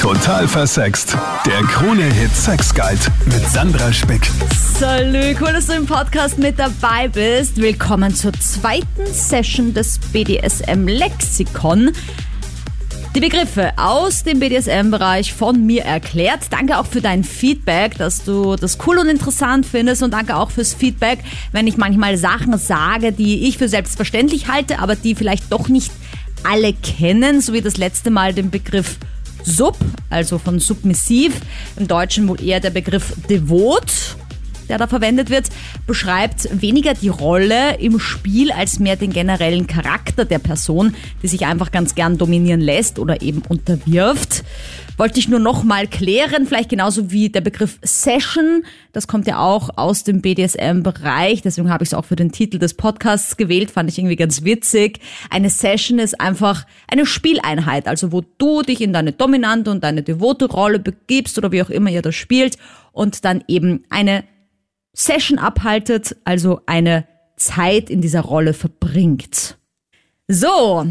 Total versext. Der Krone-Hit Sex Guide mit Sandra Spick. Salü, cool, dass du im Podcast mit dabei bist. Willkommen zur zweiten Session des BDSM Lexikon. Die Begriffe aus dem BDSM-Bereich von mir erklärt. Danke auch für dein Feedback, dass du das cool und interessant findest und danke auch fürs Feedback, wenn ich manchmal Sachen sage, die ich für selbstverständlich halte, aber die vielleicht doch nicht alle kennen, so wie das letzte Mal den Begriff Sub, also von submissiv, im Deutschen wohl eher der Begriff devot der da verwendet wird, beschreibt weniger die Rolle im Spiel als mehr den generellen Charakter der Person, die sich einfach ganz gern dominieren lässt oder eben unterwirft. Wollte ich nur nochmal klären, vielleicht genauso wie der Begriff Session. Das kommt ja auch aus dem BDSM-Bereich. Deswegen habe ich es auch für den Titel des Podcasts gewählt. Fand ich irgendwie ganz witzig. Eine Session ist einfach eine Spieleinheit. Also wo du dich in deine dominante und deine devote Rolle begibst oder wie auch immer ihr das spielt und dann eben eine Session abhaltet, also eine Zeit in dieser Rolle verbringt. So,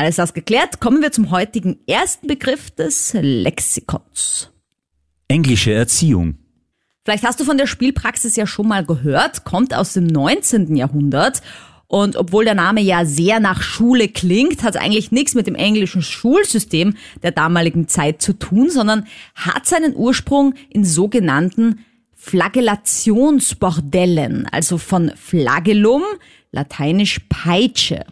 alles das geklärt, kommen wir zum heutigen ersten Begriff des Lexikons. Englische Erziehung. Vielleicht hast du von der Spielpraxis ja schon mal gehört, kommt aus dem 19. Jahrhundert und obwohl der Name ja sehr nach Schule klingt, hat es eigentlich nichts mit dem englischen Schulsystem der damaligen Zeit zu tun, sondern hat seinen Ursprung in sogenannten Flagellationsbordellen, also von Flagellum, lateinisch Peitsche.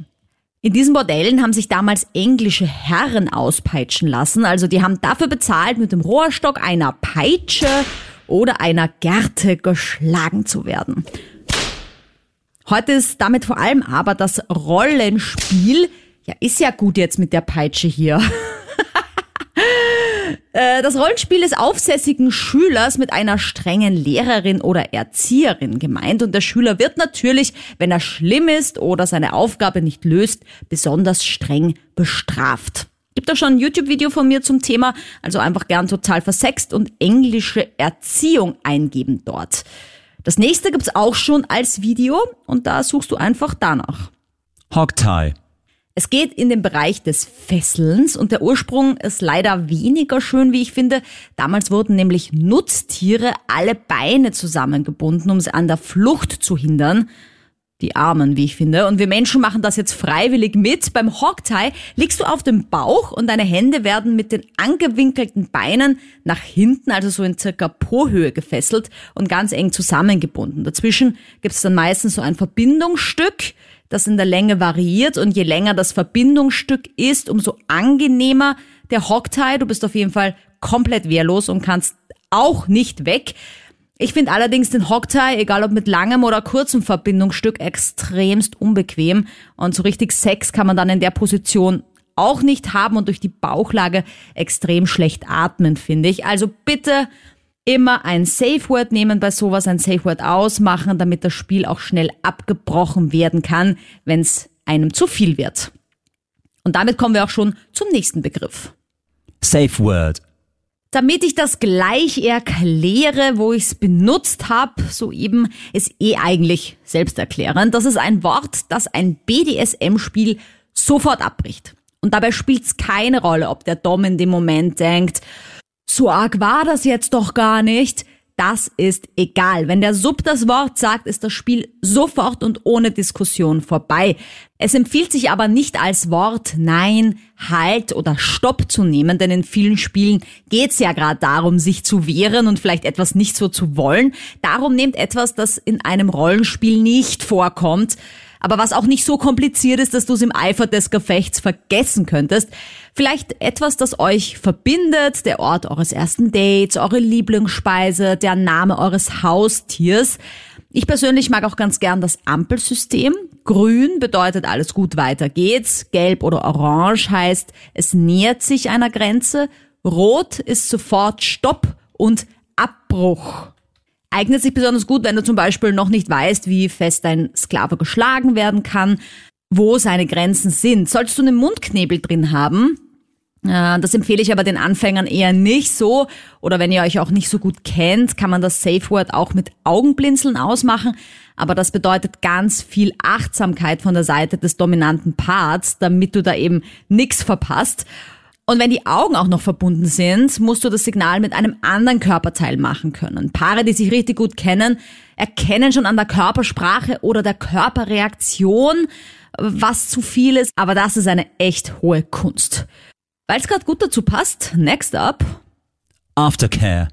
In diesen Bordellen haben sich damals englische Herren auspeitschen lassen, also die haben dafür bezahlt, mit dem Rohrstock einer Peitsche oder einer Gerte geschlagen zu werden. Heute ist damit vor allem aber das Rollenspiel, ja, ist ja gut jetzt mit der Peitsche hier. Äh, das Rollenspiel des aufsässigen Schülers mit einer strengen Lehrerin oder Erzieherin gemeint und der Schüler wird natürlich, wenn er schlimm ist oder seine Aufgabe nicht löst, besonders streng bestraft. Gibt auch schon ein YouTube-Video von mir zum Thema, also einfach gern total versext und englische Erziehung eingeben dort. Das nächste gibt's auch schon als Video und da suchst du einfach danach. Hogtie. Es geht in den Bereich des Fesselns und der Ursprung ist leider weniger schön, wie ich finde. Damals wurden nämlich Nutztiere alle Beine zusammengebunden, um sie an der Flucht zu hindern. Die Armen, wie ich finde. Und wir Menschen machen das jetzt freiwillig mit. Beim Hogtie liegst du auf dem Bauch und deine Hände werden mit den angewinkelten Beinen nach hinten, also so in circa Po-Höhe gefesselt und ganz eng zusammengebunden. Dazwischen gibt es dann meistens so ein Verbindungsstück, das in der Länge variiert und je länger das Verbindungsstück ist, umso angenehmer der Hocktie. Du bist auf jeden Fall komplett wehrlos und kannst auch nicht weg. Ich finde allerdings den Hocktie, egal ob mit langem oder kurzem Verbindungsstück, extremst unbequem und so richtig Sex kann man dann in der Position auch nicht haben und durch die Bauchlage extrem schlecht atmen, finde ich. Also bitte immer ein Safe Word nehmen bei sowas, ein Safe Word ausmachen, damit das Spiel auch schnell abgebrochen werden kann, wenn es einem zu viel wird. Und damit kommen wir auch schon zum nächsten Begriff. Safe Word. Damit ich das gleich erkläre, wo ich es benutzt habe, soeben ist eh eigentlich selbsterklärend. Das ist ein Wort, das ein BDSM-Spiel sofort abbricht. Und dabei spielt es keine Rolle, ob der Dom in dem Moment denkt, so arg war das jetzt doch gar nicht. Das ist egal. Wenn der Sub das Wort sagt, ist das Spiel sofort und ohne Diskussion vorbei. Es empfiehlt sich aber nicht als Wort Nein, Halt oder Stopp zu nehmen, denn in vielen Spielen geht's ja gerade darum, sich zu wehren und vielleicht etwas nicht so zu wollen. Darum nehmt etwas, das in einem Rollenspiel nicht vorkommt aber was auch nicht so kompliziert ist, dass du es im Eifer des Gefechts vergessen könntest. Vielleicht etwas, das euch verbindet, der Ort eures ersten Dates, eure Lieblingsspeise, der Name eures Haustiers. Ich persönlich mag auch ganz gern das Ampelsystem. Grün bedeutet alles gut, weiter geht's. Gelb oder orange heißt, es nähert sich einer Grenze. Rot ist sofort Stopp und Abbruch eignet sich besonders gut, wenn du zum Beispiel noch nicht weißt, wie fest dein Sklave geschlagen werden kann, wo seine Grenzen sind. Solltest du einen Mundknebel drin haben, äh, das empfehle ich aber den Anfängern eher nicht so. Oder wenn ihr euch auch nicht so gut kennt, kann man das Safe Word auch mit Augenblinzeln ausmachen. Aber das bedeutet ganz viel Achtsamkeit von der Seite des dominanten Parts, damit du da eben nichts verpasst. Und wenn die Augen auch noch verbunden sind, musst du das Signal mit einem anderen Körperteil machen können. Paare, die sich richtig gut kennen, erkennen schon an der Körpersprache oder der Körperreaktion, was zu viel ist, aber das ist eine echt hohe Kunst. Weil es gerade gut dazu passt, next up. Aftercare.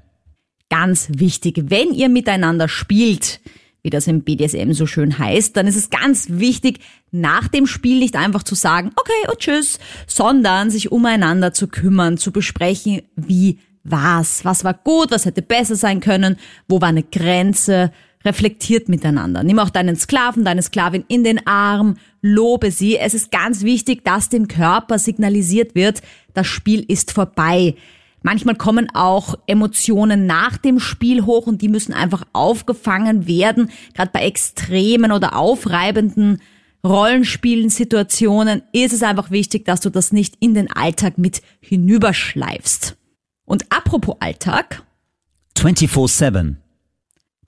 Ganz wichtig, wenn ihr miteinander spielt, wie das im BDSM so schön heißt, dann ist es ganz wichtig, nach dem Spiel nicht einfach zu sagen, okay und tschüss, sondern sich umeinander zu kümmern, zu besprechen, wie war's, was war gut, was hätte besser sein können, wo war eine Grenze, reflektiert miteinander. Nimm auch deinen Sklaven, deine Sklavin in den Arm, lobe sie. Es ist ganz wichtig, dass dem Körper signalisiert wird, das Spiel ist vorbei. Manchmal kommen auch Emotionen nach dem Spiel hoch und die müssen einfach aufgefangen werden. Gerade bei extremen oder aufreibenden Rollenspielen, Situationen ist es einfach wichtig, dass du das nicht in den Alltag mit hinüberschleifst. Und apropos Alltag. 24-7.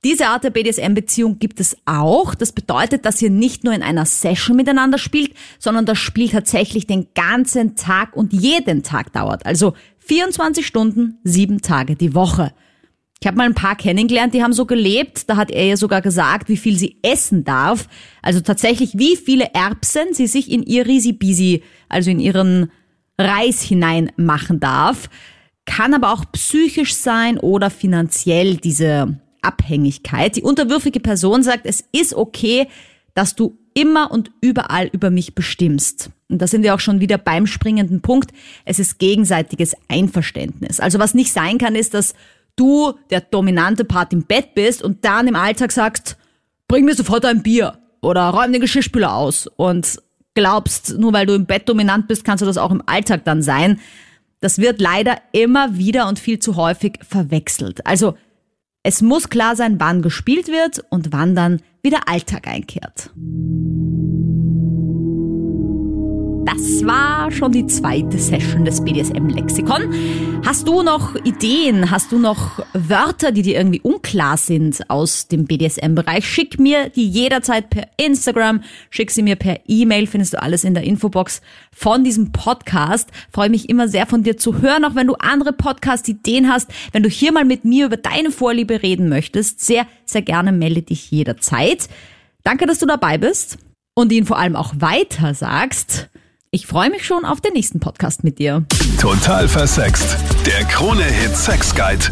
Diese Art der BDSM-Beziehung gibt es auch. Das bedeutet, dass ihr nicht nur in einer Session miteinander spielt, sondern das Spiel tatsächlich den ganzen Tag und jeden Tag dauert. Also 24 Stunden, sieben Tage die Woche. Ich habe mal ein paar kennengelernt, die haben so gelebt. Da hat er ihr sogar gesagt, wie viel sie essen darf. Also tatsächlich, wie viele Erbsen sie sich in ihr Risibisi, also in ihren Reis hinein machen darf. Kann aber auch psychisch sein oder finanziell diese Abhängigkeit. Die unterwürfige Person sagt, es ist okay, dass du immer und überall über mich bestimmst. Und da sind wir auch schon wieder beim springenden Punkt. Es ist gegenseitiges Einverständnis. Also was nicht sein kann, ist, dass du der dominante Part im Bett bist und dann im Alltag sagst, bring mir sofort ein Bier oder räum den Geschirrspüler aus und glaubst, nur weil du im Bett dominant bist, kannst du das auch im Alltag dann sein. Das wird leider immer wieder und viel zu häufig verwechselt. Also es muss klar sein, wann gespielt wird und wann dann wieder Alltag einkehrt. Das war schon die zweite Session des BDSM-Lexikon. Hast du noch Ideen? Hast du noch Wörter, die dir irgendwie unklar sind aus dem BDSM-Bereich? Schick mir die jederzeit per Instagram, schick sie mir per E-Mail, findest du alles in der Infobox von diesem Podcast. Freue mich immer sehr von dir zu hören, auch wenn du andere Podcast-Ideen hast, wenn du hier mal mit mir über deine Vorliebe reden möchtest. Sehr, sehr gerne melde dich jederzeit. Danke, dass du dabei bist und ihn vor allem auch weiter sagst. Ich freue mich schon auf den nächsten Podcast mit dir. Total versext. Der Krone-Hit Sex Guide.